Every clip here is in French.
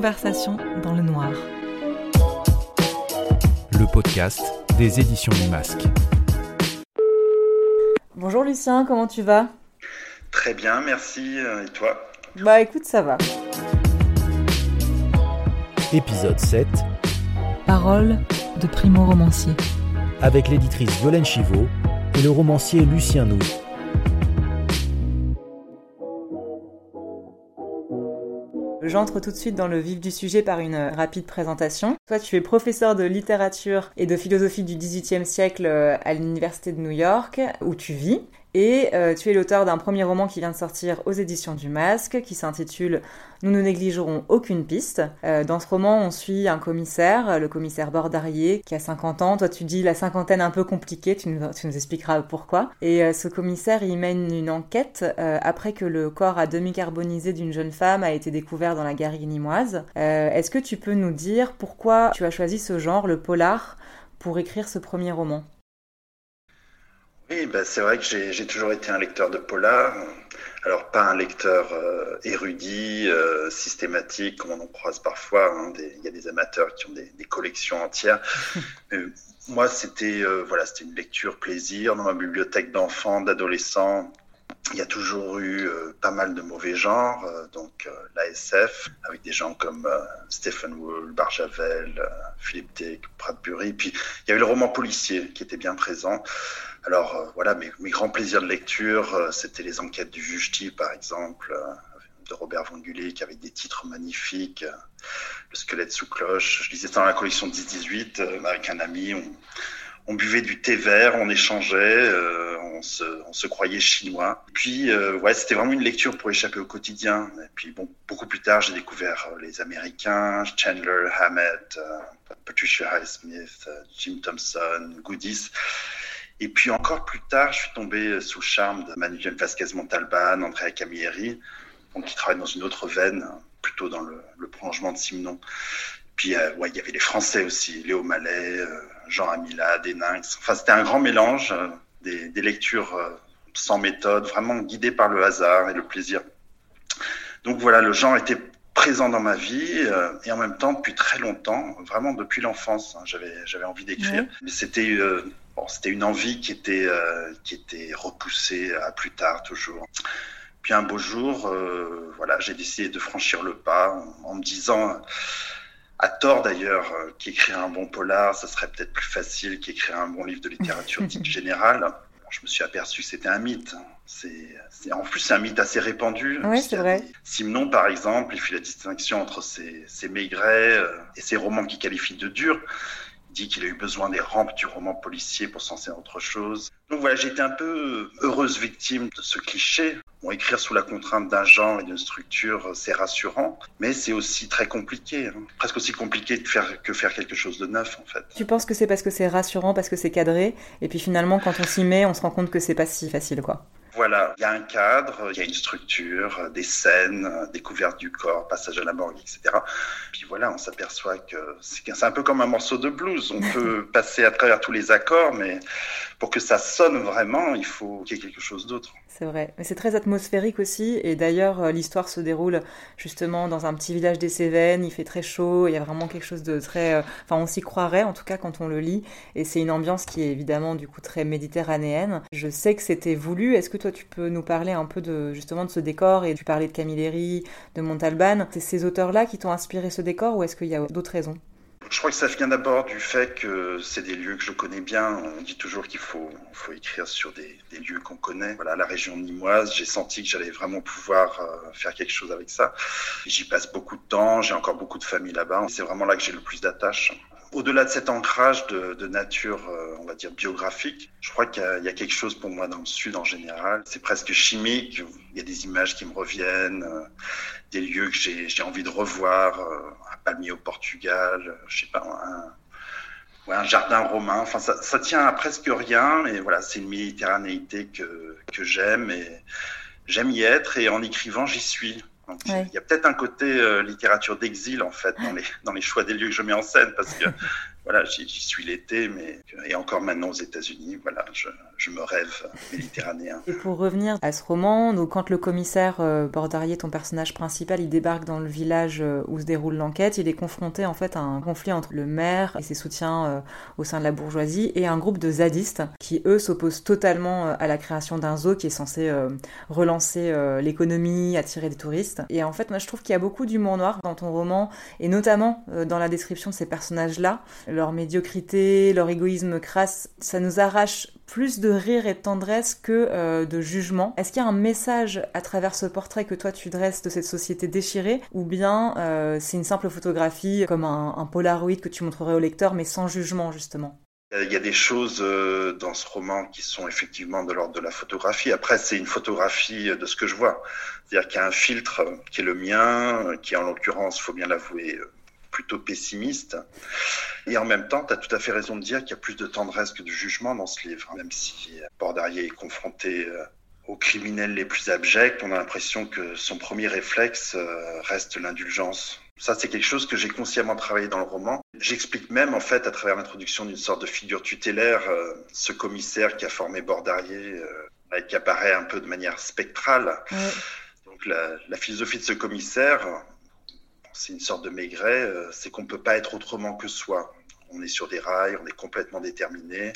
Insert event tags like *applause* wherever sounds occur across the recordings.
Conversation dans le noir. Le podcast des éditions du Masque. Bonjour Lucien, comment tu vas? Très bien, merci. Et toi? Bah écoute, ça va. Épisode 7. Parole de primo romancier. Avec l'éditrice Violaine Chivot et le romancier Lucien Nou. J'entre tout de suite dans le vif du sujet par une rapide présentation. Toi, tu es professeur de littérature et de philosophie du XVIIIe siècle euh, à l'Université de New York, où tu vis. Et euh, tu es l'auteur d'un premier roman qui vient de sortir aux éditions du Masque, qui s'intitule Nous ne négligerons aucune piste. Euh, dans ce roman, on suit un commissaire, le commissaire Bordarier, qui a 50 ans. Toi, tu dis la cinquantaine un peu compliquée, tu nous, expliqueras pourquoi. Et euh, ce commissaire, il mène une enquête après que le corps à demi carbonisé d'une jeune femme a été découvert dans la garrigue nimoise. Est-ce que tu peux nous dire pourquoi tu as choisi ce genre, le polar, pour écrire ce premier roman? Oui, bah, c'est vrai que j'ai toujours été un lecteur de polar. Alors, pas un lecteur euh, érudit, euh, systématique, comme on en croise parfois. Hein, il y a des amateurs qui ont des, des collections entières. Mais *laughs* moi, c'était euh, voilà, c'était une lecture plaisir dans ma bibliothèque d'enfants, d'adolescents. Il y a toujours eu pas mal de mauvais genres, donc l'ASF, avec des gens comme Stephen Wool, Barjavel, Philippe Dick, Bradbury. Puis il y avait le roman policier qui était bien présent. Alors euh, voilà, mes, grands plaisirs de lecture, euh, c'était les enquêtes du juge par exemple, euh, de Robert Von Gulik, avec des titres magnifiques, Le squelette sous cloche. Je lisais dans la collection 10-18 avec un ami. On, buvait du thé vert, on échangeait, on, se, croyait chinois. puis, ouais, c'était vraiment une lecture pour échapper au quotidien. Et puis, bon, beaucoup plus tard, j'ai découvert les Américains, Chandler, Hammett, Patricia Highsmith, Jim Thompson, Goodies. Et puis encore plus tard, je suis tombé sous le charme de Manuel Vasquez Montalban, Andrea Camilleri, donc qui travaille dans une autre veine, plutôt dans le, le prolongement de Simon. Puis euh, ouais, il y avait les Français aussi, Léo Mallet, euh, Jean Amila, Deninx. Enfin, c'était un grand mélange, euh, des, des, lectures sans méthode, vraiment guidées par le hasard et le plaisir. Donc voilà, le genre était présent dans ma vie et en même temps depuis très longtemps, vraiment depuis l'enfance, hein, j'avais j'avais envie d'écrire. Mais c'était c'était une envie qui était, euh, qui était repoussée à plus tard toujours. Puis un beau jour, euh, voilà, j'ai décidé de franchir le pas en, me disant, à tort d'ailleurs, qu'écrire un bon polar, ça serait peut-être plus facile qu'écrire un bon livre de littérature dite *laughs* générale. je me suis aperçu que c'était un mythe. C'est, en plus, c'est un mythe assez répandu. Oui, c'est vrai. Simon, par exemple, il fait la distinction entre ses, ses maigrets euh, et ses romans qu'il qualifie de durs dit qu'il a eu besoin des rampes du roman policier pour s'en à autre chose. Donc voilà, été un peu heureuse victime de ce cliché. Bon, écrire sous la contrainte d'un genre et d'une structure, c'est rassurant, mais c'est aussi très compliqué. Hein. Presque aussi compliqué de faire, que faire quelque chose de neuf, en fait. Tu penses que c'est parce que c'est rassurant, parce que c'est cadré, et puis finalement, quand on s'y met, on se rend compte que c'est pas si facile, quoi. Voilà, il y a un cadre, il y a une structure, des scènes, découverte du corps, passage à la morgue, etc. Puis voilà, on s'aperçoit que c'est un peu comme un morceau de blues. On *laughs* peut passer à travers tous les accords, mais pour que ça sonne vraiment, il faut qu'il y ait quelque chose d'autre. C'est vrai, mais c'est très atmosphérique aussi, et d'ailleurs euh, l'histoire se déroule justement dans un petit village des Cévennes, il fait très chaud, il y a vraiment quelque chose de très... Euh, enfin on s'y croirait en tout cas quand on le lit, et c'est une ambiance qui est évidemment du coup très méditerranéenne. Je sais que c'était voulu, est-ce que toi tu peux nous parler un peu de justement de ce décor, et tu parlais de Camilleri, de Montalban, c'est ces auteurs-là qui t'ont inspiré ce décor, ou est-ce qu'il y a d'autres raisons? Je crois que ça vient d'abord du fait que c'est des lieux que je connais bien. On dit toujours qu'il faut, faut écrire sur des, des lieux qu'on connaît. Voilà, la région nimoise, j'ai senti que j'allais vraiment pouvoir euh, faire quelque chose avec ça. J'y passe beaucoup de temps, j'ai encore beaucoup de famille là-bas. C'est vraiment là que j'ai le plus d'attaches. Au-delà de cet ancrage de, de nature, euh, on va dire, biographique, je crois qu'il y, y, a quelque chose pour moi dans le Sud en général. C'est presque chimique. Il y a des images qui me reviennent, euh, des lieux que j'ai envie de revoir palmier au Portugal, je sais pas, un, un jardin romain. Enfin, ça, ça, tient à presque rien, mais voilà, c'est une méditerranéité que, que j'aime et j'aime y être et en écrivant, j'y suis. Il y a peut-être un côté euh, littérature d'exil en fait dans les, dans les choix des lieux que je mets en scène parce que voilà, j'y suis l'été, mais et encore maintenant aux États-Unis, voilà, je, me rêve méditerranéen. Et pour revenir à ce roman, donc quand le commissaire euh, Bordarier, ton personnage principal, il débarque dans le village euh, où se déroule l'enquête, il est confronté en fait à un conflit entre le maire et ses soutiens euh, au sein de la bourgeoisie et un groupe de zadistes qui eux s'opposent totalement à la création d'un zoo qui est censé relancer l'économie, attirer des touristes. Et en fait, moi je trouve qu'il y a beaucoup d'humour noir dans ton roman et notamment dans la description de ces personnages-là leur médiocrité, leur égoïsme crasse, ça nous arrache plus de rire et de tendresse que euh, de jugement. Est-ce qu'il y a un message à travers ce portrait que toi tu dresses de cette société déchirée? Ou bien euh, c'est une simple photographie comme un, un Polaroid que tu montrerais au lecteur mais sans jugement justement? Il y a des choses euh, dans ce roman qui sont effectivement de l'ordre de la photographie. Après, c'est une photographie de ce que je vois. C'est-à-dire qu'il y a un filtre qui est le mien, qui en l'occurrence, faut bien l'avouer, plutôt pessimiste. Et en même temps, tu as tout à fait raison de dire qu'il y a plus de tendresse que de jugement dans ce livre. Même si Bordarier est confronté euh, aux criminels les plus abjects, on a l'impression que son premier réflexe euh, reste l'indulgence. Ça, c'est quelque chose que j'ai consciemment travaillé dans le roman. J'explique même, en fait, à travers l'introduction d'une sorte de figure tutélaire, euh, ce commissaire qui a formé Bordarier, et qui apparaît un peu de manière spectrale. Donc, la, la, philosophie de ce commissaire, c'est une sorte de maigret, euh, c'est qu'on ne peut pas être autrement que soi. On est sur des rails, on est complètement déterminé.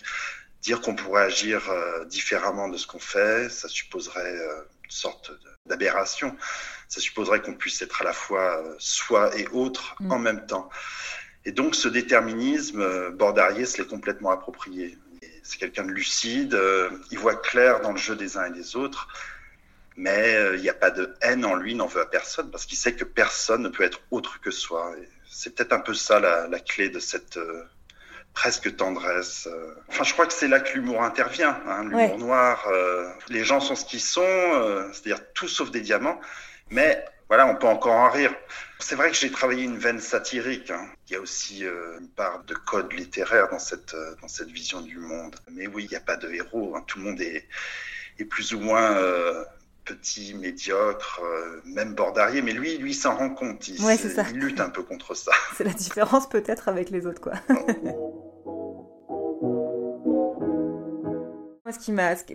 Dire qu'on pourrait agir euh, différemment de ce qu'on fait, ça supposerait euh, une sorte d'aberration. Ça supposerait qu'on puisse être à la fois soi et autre mm. en même temps. Et donc ce déterminisme, Bordarier se l'est complètement approprié. C'est quelqu'un de lucide, il voit clair dans le jeu des uns et des autres mais euh, il n'y a pas de haine en lui, n'en veut à personne, parce qu'il sait que personne ne peut être autre que soi. C'est peut-être un peu ça la, la clé de cette euh, presque tendresse. Euh. Enfin, je crois que c'est là que l'humour intervient, hein, l'humour noir. les gens sont ce qu'ils sont, c'est-à-dire tout sauf des diamants, mais voilà, on peut encore en rire. C'est vrai que j'ai travaillé une veine satirique. Hein. Il y a aussi une part de code littéraire dans cette, dans cette vision du monde. Mais oui, il n'y a pas de héros. Hein. Tout le monde est, est plus ou moins petit, médiocre, euh, même bordarier, mais lui, lui s'en rend compte. Il, il lutte un peu contre ça. *laughs* C'est la différence peut-être avec les autres, quoi.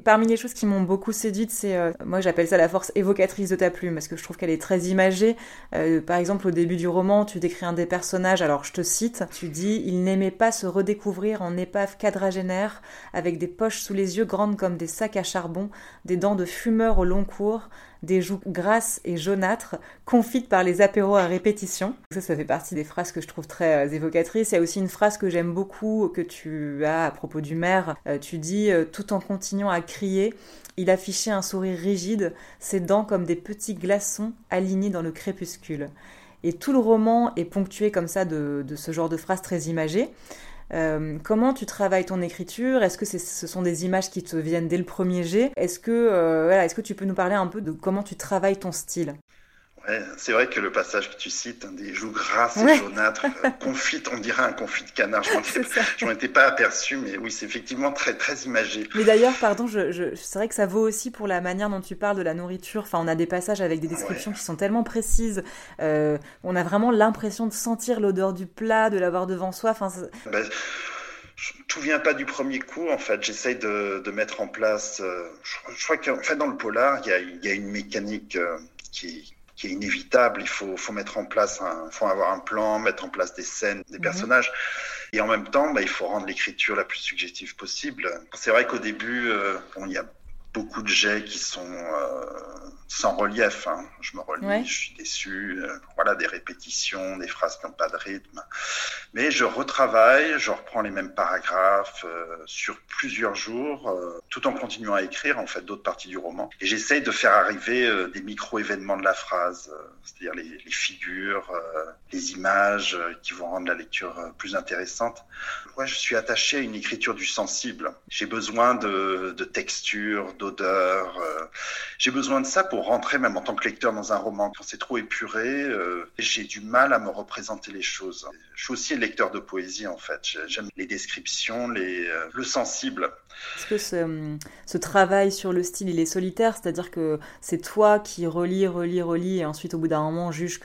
Parmi les choses qui m'ont beaucoup séduite, c'est, euh, moi j'appelle ça la force évocatrice de ta plume, parce que je trouve qu'elle est très imagée. Euh, par exemple, au début du roman, tu décris un des personnages, alors je te cite, tu dis, il n'aimait pas se redécouvrir en épave quadragénaire, avec des poches sous les yeux grandes comme des sacs à charbon, des dents de fumeur au long cours, des joues grasses et jaunâtres, confites par les apéros à répétition. Ça, ça fait partie des phrases que je trouve très euh, évocatrices. Il y a aussi une phrase que j'aime beaucoup, que tu as à propos du maire. Euh, tu dis, euh, tout en continuant à crier, il affichait un sourire rigide, ses dents comme des petits glaçons alignés dans le crépuscule. Et tout le roman est ponctué comme ça de, de ce genre de phrases très imagées. Euh, comment tu travailles ton écriture? Est-ce que ce sont des images qui te viennent dès le premier jet? Euh, est-ce que tu peux nous parler un peu de comment tu travailles ton style? C'est vrai que le passage que tu cites, hein, des joues grasses et jaunâtres, euh, *laughs* confites, on dirait un confit de canard. Je m'en étais, pas aperçu, mais oui, c'est effectivement très, très imagé. Mais d'ailleurs, pardon, je, c'est vrai que ça vaut aussi pour la manière dont tu parles de la nourriture. Enfin, on a des passages avec des descriptions qui sont tellement précises. Euh, on a vraiment l'impression de sentir l'odeur du plat, de l'avoir devant soi. Enfin, ben, tout vient pas du premier coup, en fait. J'essaye de, mettre en place. Euh, je, crois qu'en fait, dans le polar, il y a, une mécanique qui, qui est inévitable. Il faut, faut mettre en place, il faut avoir un plan, mettre en place des scènes, des mhm. personnages. Et en même temps, bah, il faut rendre l'écriture la plus subjective possible. C'est vrai qu'au début, euh, il y a beaucoup de jets qui sont euh, sans relief. Hein. Je me relis, je suis déçu. Euh, voilà, des répétitions, des phrases qui n'ont pas de rythme. Mais je retravaille, je reprends les mêmes paragraphes euh, sur plusieurs jours, tout en continuant à écrire en fait d'autres parties du roman. Et j'essaye de faire arriver des micro-événements de la phrase, c'est-à-dire les, les, figures, les images qui vont rendre la lecture plus intéressante. Ouais, je suis attaché à une écriture du sensible. J'ai besoin de, de texture, d'odeur. J'ai besoin de ça pour rentrer même en tant que lecteur dans un roman. Quand c'est trop épuré, euh, j'ai du mal à me représenter les choses. Je suis aussi lecteur de poésie en fait. J'aime les descriptions, les, euh, le sensible. Est-ce que ce, ce, travail sur le style, il est solitaire? C'est-à-dire que c'est toi qui relis, relis, relis et ensuite au bout d'un moment juge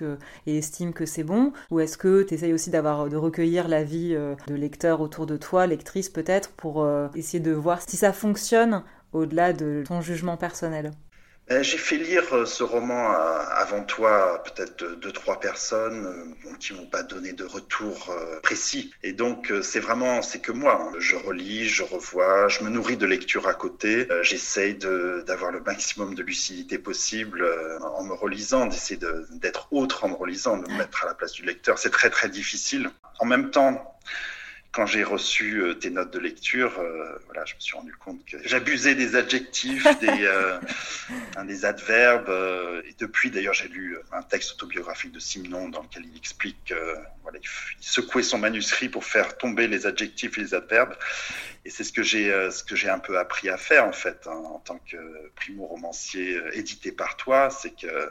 et estime que c'est bon? Ou est-ce que tu essayes aussi d'avoir, de recueillir l'avis euh, de lecteurs autour de toi, lectrices peut-être, pour euh, essayer de voir si ça fonctionne au-delà de ton jugement personnel euh, j'ai fait lire euh, ce roman avant toi, peut-être deux, trois personnes euh, qui m'ont pas donné de retour précis. Et donc, c'est vraiment, c'est que moi. Hein. Je relis, je revois, je me nourris de lecture à côté. J'essaye d'avoir le maximum de lucidité possible en me relisant, d'essayer d'être autre en me relisant, de me mettre à la place du lecteur. C'est très, très difficile. En même temps, quand j'ai reçu euh, tes notes de lecture, euh, voilà, je me suis rendu compte que j'abusais des adjectifs, *laughs* des, euh, des adverbes. et depuis, d'ailleurs, j'ai lu un texte autobiographique de Simon dans lequel il explique voilà, il, secouait son manuscrit pour faire tomber les adjectifs et les adverbes. Et c'est ce que j'ai ce que j'ai un peu appris à faire en fait hein, en tant que primo romancier édité par toi, c'est que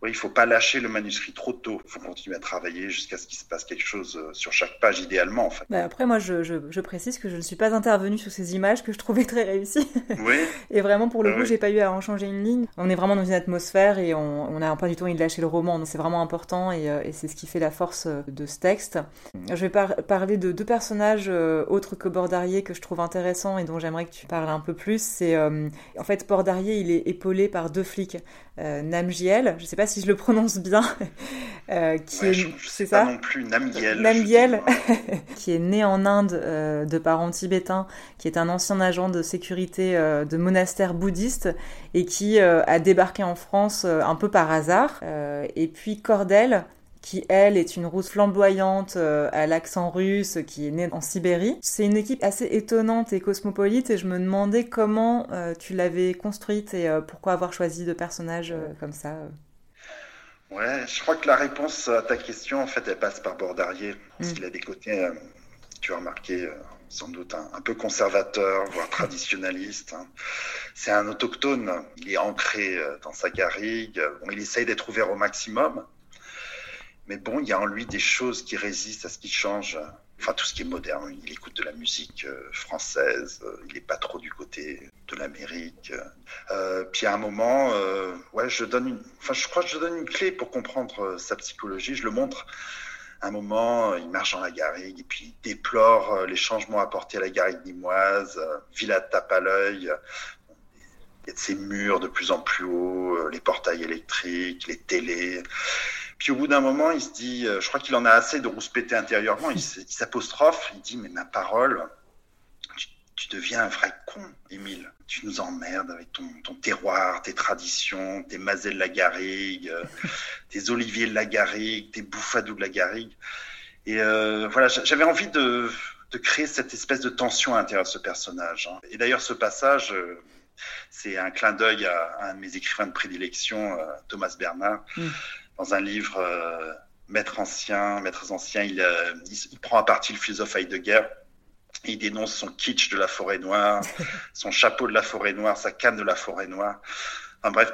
oui, il faut pas lâcher le manuscrit trop tôt. Il faut continuer à travailler jusqu'à ce qu'il se passe quelque chose euh, sur chaque page, idéalement. En fait. Bah, après, moi, je, je, je, précise que je ne suis pas intervenue sur ces images que je trouvais très réussies. Oui. *laughs* et vraiment, pour le coup, j'ai pas eu à en changer une ligne. On est vraiment dans une atmosphère et on n'a pas du tout envie de lâcher le roman. Donc, c'est vraiment important et, euh, et c'est ce qui fait la force euh, de ce texte. Je vais parler de deux personnages autres que Bordarier que je trouve intéressants et dont j'aimerais que tu parles un peu plus. C'est en fait Bordarier, il est épaulé par deux flics. Namgiel, je sais pas si je le prononce bien, *laughs* euh, qui est, c'est ça non plus Namgiel. Namgiel, *laughs* qui est né en Inde euh, de parents tibétains, qui est un ancien agent de sécurité euh, de monastère bouddhiste et qui a débarqué en France un peu par hasard. et puis Cordel, qui elle est une rousse flamboyante euh, à l'accent russe qui est née en Sibérie. C'est une équipe assez étonnante et cosmopolite et je me demandais comment euh, tu l'avais construite et euh, pourquoi avoir choisi de personnages comme ça. Ouais, je crois que la réponse à ta question en fait elle passe par Bordarier parce mm. qu'il a des côtés, tu as remarqué, sans doute un, peu conservateur, voire traditionnaliste. Hein. C'est un autochtone, il est ancré dans sa garrigue, bon, il essaye d'être ouvert au maximum. Mais bon, il y a en lui des choses qui résistent à ce qui change. Enfin, tout ce qui est moderne. Il écoute de la musique euh, française. Euh, il n'est pas trop du côté de l'Amérique. Euh, puis à un moment, ouais, je donne une. Enfin, je crois que je donne une clé pour comprendre sa psychologie. Je le montre. À un moment, il marche dans la garrigue et puis il déplore les changements apportés à la garrigue nimoise. Villa tape à l'œil. Il y a de ces murs de plus en plus hauts, les portails électriques, les télés. Puis au bout d'un moment, il se dit, euh, je crois qu'il en a assez de rouspéter intérieurement, il s'apostrophe, il dit, mais ma parole, tu, deviens un vrai con, Émile. Tu nous emmerdes avec ton, terroir, tes traditions, tes mazets de la garrigue, euh, *laughs* tes oliviers de la garrigue, tes bouffadous de la garrigue. Et euh, voilà, j'avais envie de, créer cette espèce de tension à l'intérieur de ce personnage. Hein. Et d'ailleurs, ce passage, c'est un clin d'œil à, un de mes écrivains de prédilection, Thomas Bernard. Mm dans un livre euh, Maître ancien, Maîtres anciens, euh, il, il, prend à partie le philosophe Heidegger. Et il dénonce son kitsch de la forêt noire, *laughs* son chapeau de la forêt noire, sa canne de la forêt noire. Enfin bref,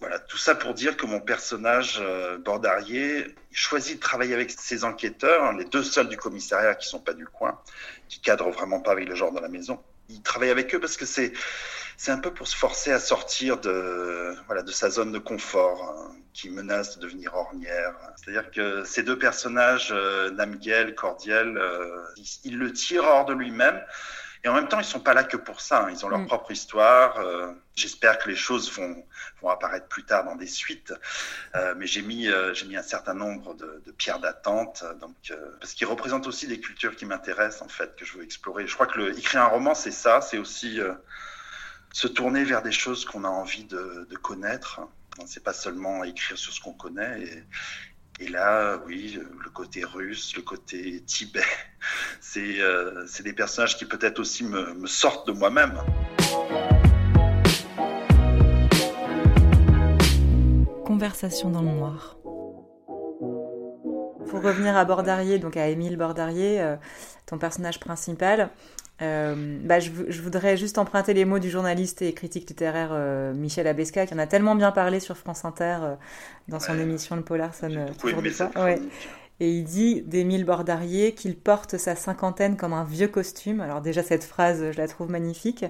voilà, tout ça pour dire que mon personnage euh, Bordarier choisit de travailler avec ses enquêteurs, hein, les deux seuls du commissariat qui sont pas du coin, qui cadrent vraiment pas avec le genre de la maison. Il travaille avec eux parce que c'est c'est un peu pour se forcer à sortir de voilà de sa zone de confort hein, qui menace de devenir ornière. C'est-à-dire que ces deux personnages, euh, Namgiel, Cordiel, euh, ils, le tirent hors de lui-même. Et en même temps, ils sont pas là que pour ça. Hein. Ils ont leur mm. propre histoire. Euh, j'espère que les choses vont, vont apparaître plus tard dans des suites. Euh, mais j'ai mis, j'ai mis un certain nombre de, de pierres d'attente, donc parce qu'ils représentent aussi des cultures qui m'intéressent en fait, que je veux explorer. Je crois que le, écrire un roman, c'est ça. C'est aussi se tourner vers des choses qu'on a envie de, de connaître. C'est pas seulement écrire sur ce qu'on connaît. Et, et, là, oui, le côté russe, le côté Tibet, *laughs* c'est euh, des personnages qui peut-être aussi me, me sortent de moi-même. Conversation dans le noir. pour revenir à Bordarier, donc à Émile Bordarier, euh, ton personnage principal, euh, bah, je, je, voudrais juste emprunter les mots du journaliste et critique littéraire euh, Michel Abesca, qui en a tellement bien parlé sur France Inter euh, dans son émission Le Polar sonne toujours du Ouais. Et il dit d'Émile Bordarier qu'il porte sa cinquantaine comme un vieux costume. Alors déjà cette phrase, je la trouve magnifique.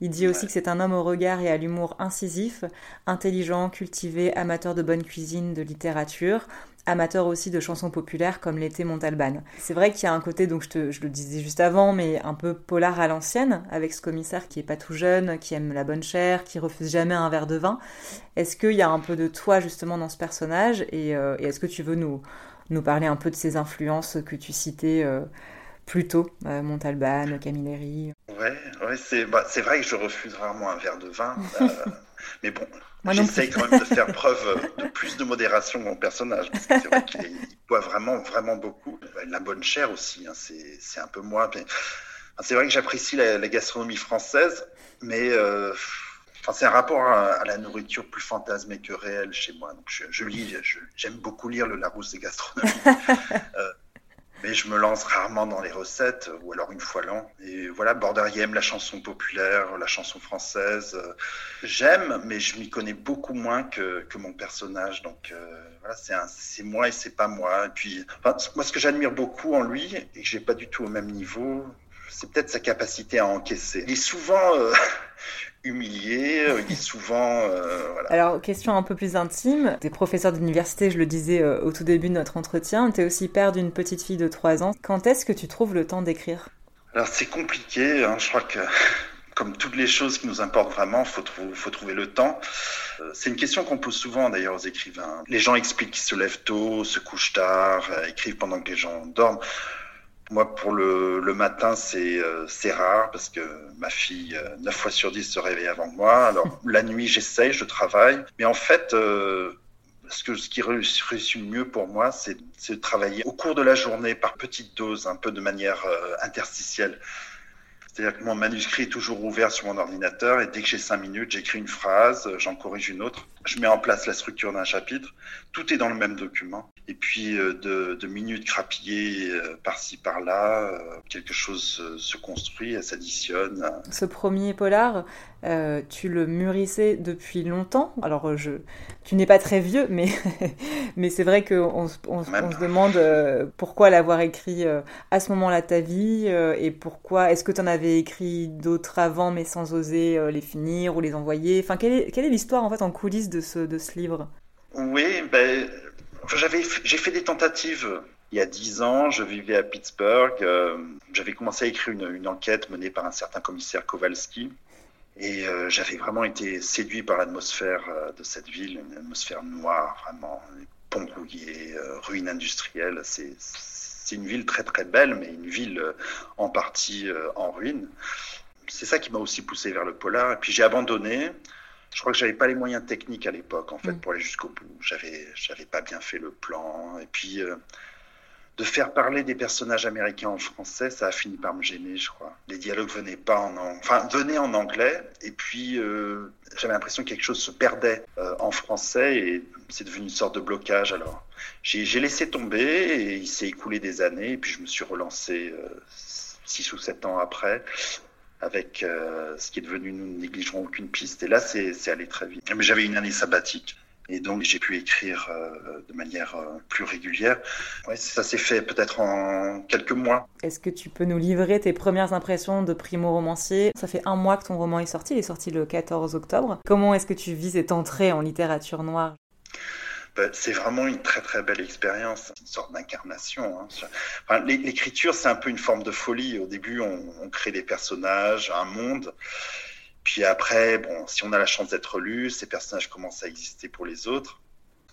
Il dit aussi que c'est un homme au regard et à l'humour incisif, intelligent, cultivé, amateur de bonne cuisine, de littérature, amateur aussi de chansons populaires comme l'était Montalban. C'est vrai qu'il y a un côté, donc je, te, je, le disais juste avant, mais un peu polar à l'ancienne, avec ce commissaire qui est pas tout jeune, qui aime la bonne chair, qui refuse jamais un verre de vin. Est-ce qu'il y a un peu de toi justement dans ce personnage? Et, euh, et est-ce que tu veux nous, nous parler un peu de ces influences que tu citais euh, plus tôt, euh, Montalban, Camilleri Ouais, ouais c'est bah, vrai que je refuse rarement un verre de vin, *laughs* mais bon, j'essaye quand même de faire *laughs* preuve de plus de modération mon personnage, parce que c'est vrai qu'il boit vraiment, vraiment beaucoup. La bonne chair aussi, hein, c'est un peu moi. C'est vrai que j'apprécie la, la, gastronomie française, mais c'est un rapport à, la nourriture plus fantasmée que réelle chez moi. Donc je, lis, j'aime beaucoup lire le Larousse des gastronomies. *laughs* euh, mais je me lance rarement dans les recettes, ou alors une fois l'an. Et voilà, Bordarier aime la chanson populaire, la chanson française. J'aime, mais je m'y connais beaucoup moins que, que mon personnage. Donc euh, voilà, c'est moi et c'est pas moi. Et puis, moi, ce que j'admire beaucoup en lui, et que j'ai pas du tout au même niveau, c'est peut-être sa capacité à encaisser. Il est souvent euh, humilié, euh, il est souvent... Euh, voilà. Alors, question un peu plus intime. Tu es professeur d'université, je le disais au tout début de notre entretien. Tu es aussi père d'une petite fille de 3 ans. Quand est-ce que tu trouves le temps d'écrire? Alors, c'est compliqué. Hein. Je crois que *laughs* comme toutes les choses qui nous importent vraiment, il faut, faut, trouver le temps. C'est une question qu'on pose souvent d'ailleurs aux écrivains. Les gens expliquent qu'ils se lèvent tôt, se couchent tard, écrivent pendant que les gens dorment. Moi, pour le, le matin, c'est euh, rare parce que ma fille, euh, 9 fois sur 10, se réveille avant moi. Alors, *laughs* la nuit, j'essaye, je travaille. Mais en fait, euh, ce, que, ce qui réussit le mieux pour moi, c'est de travailler au cours de la journée par petites doses, un peu de manière euh, interstitielle. C'est-à-dire que mon manuscrit est toujours ouvert sur mon ordinateur et dès que j'ai cinq minutes, j'écris une phrase, j'en corrige une autre, je mets en place la structure d'un chapitre. Tout est dans le même document. Et puis euh, de, de minutes crapillées euh, par-ci par-là, euh, quelque chose se construit, elle s'additionne. Ce premier polar, euh, tu le mûrissais depuis longtemps. Alors, je, tu n'es pas très vieux, mais, *laughs* mais c'est vrai qu'on on, on se demande euh, pourquoi l'avoir écrit euh, à ce moment-là ta vie et pourquoi est-ce que tu en avais écrit d'autres avant, mais sans oser les finir ou les envoyer? Enfin, quelle est, quelle est l'histoire en fait en coulisses de ce, de ce livre? Oui, ben, j'avais, j'ai fait des tentatives il y a dix ans, je vivais à Pittsburgh. Euh, j'avais commencé à écrire une, enquête menée par un certain commissaire Kowalski. Et euh, j'avais vraiment été séduit par l'atmosphère euh, de cette ville, une atmosphère noire, vraiment, ponts rouillés, euh, ruines industrielles. C'est une ville très très belle, mais une ville euh, en partie euh, en ruine. C'est ça qui m'a aussi poussé vers le polar. Et puis j'ai abandonné. Je crois que j'avais pas les moyens techniques à l'époque, en fait, mmh. pour aller jusqu'au bout. J'avais, j'avais pas bien fait le plan. Et puis, euh, de faire parler des personnages américains en français, ça a fini par me gêner, je crois. Les dialogues venaient pas en anglais, enfin venaient en anglais, et puis euh, j'avais l'impression que quelque chose se perdait euh, en français, et c'est devenu une sorte de blocage. Alors j'ai laissé tomber, et il s'est écoulé des années, et puis je me suis relancé six ou sept ans après avec euh, ce qui est devenu Nous ne négligerons aucune piste. Et là, c'est allé très vite. Mais j'avais une année sabbatique. Et donc, j'ai pu écrire euh, de manière euh, plus régulière. Ça s'est fait peut-être en quelques mois. Est-ce que tu peux nous livrer tes premières impressions de primo-romancier? Ça fait un mois que ton roman est sorti, il est sorti le 14 octobre. Comment est-ce que tu vis cette entrée en littérature noire? C'est vraiment une très très belle expérience, une sorte d'incarnation. Hein. Enfin, L'écriture, c'est un peu une forme de folie. Au début, on, on crée des personnages, un monde. Puis après, bon, si on a la chance d'être lu, ces personnages commencent à exister pour les autres.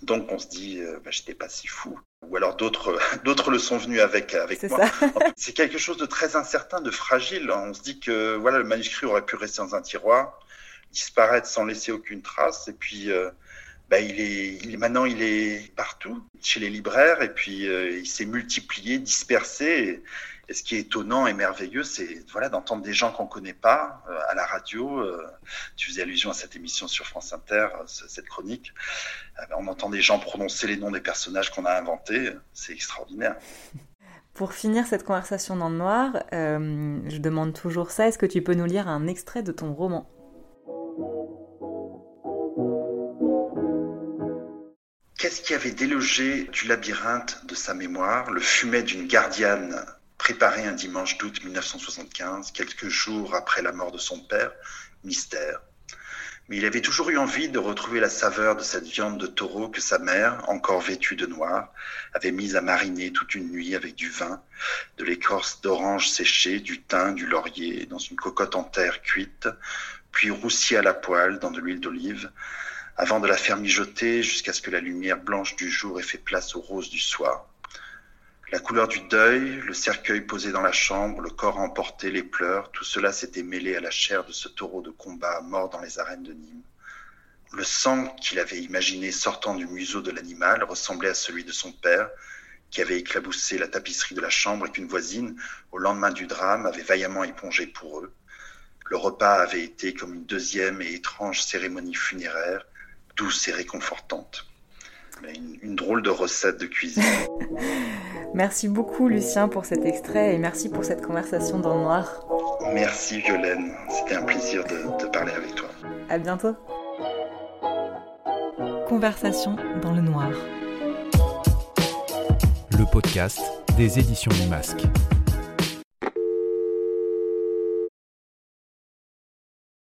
Donc on se dit, euh, bah, j'étais pas si fou. Ou alors d'autres, *laughs* d'autres le sont venus avec avec moi. C'est quelque chose de très incertain, de fragile. On se dit que voilà, le manuscrit aurait pu rester dans un tiroir, disparaître sans laisser aucune trace, et puis euh, bah, il est, maintenant il est partout chez les libraires, et puis euh, il s'est multiplié, dispersé. Et ce qui est étonnant et merveilleux, c'est voilà d'entendre des gens qu'on connaît pas euh, à la radio. Euh, tu faisais allusion à cette émission sur France Inter, cette chronique. On entend des gens prononcer les noms des personnages qu'on a inventés. C'est extraordinaire. Pour finir cette conversation dans le noir, je demande toujours ça. Est-ce que tu peux nous lire un extrait de ton roman? Qu'est-ce qui avait délogé du labyrinthe de sa mémoire le fumet d'une gardienne préparée un dimanche d'août 1975, quelques jours après la mort de son père? Mystère. Mais il avait toujours eu envie de retrouver la saveur de cette viande de taureau que sa mère, encore vêtue de noir, avait mise à mariner toute une nuit avec du vin, de l'écorce d'orange séchée, du thym, du laurier, dans une cocotte en terre cuite, puis roussie à la poêle dans de l'huile d'olive, avant de la faire mijoter jusqu'à ce que la lumière blanche du jour ait fait place aux roses du soir. La couleur du deuil, le cercueil posé dans la chambre, le corps emporté, les pleurs, tout cela s'était mêlé à la chair de ce taureau de combat mort dans les arènes de Nîmes. Le sang qu'il avait imaginé sortant du museau de l'animal ressemblait à celui de son père, qui avait éclaboussé la tapisserie de la chambre et qu'une voisine, au lendemain du drame, avait vaillamment épongé pour eux. Le repas avait été comme une deuxième et étrange cérémonie funéraire, douce et réconfortante. une, drôle de recette de cuisine. *laughs* merci beaucoup Lucien pour cet extrait et merci pour cette conversation dans le noir. Merci Violaine, c'était un plaisir de, de parler avec toi. À bientôt. Conversation dans le noir. Le podcast des éditions du masque.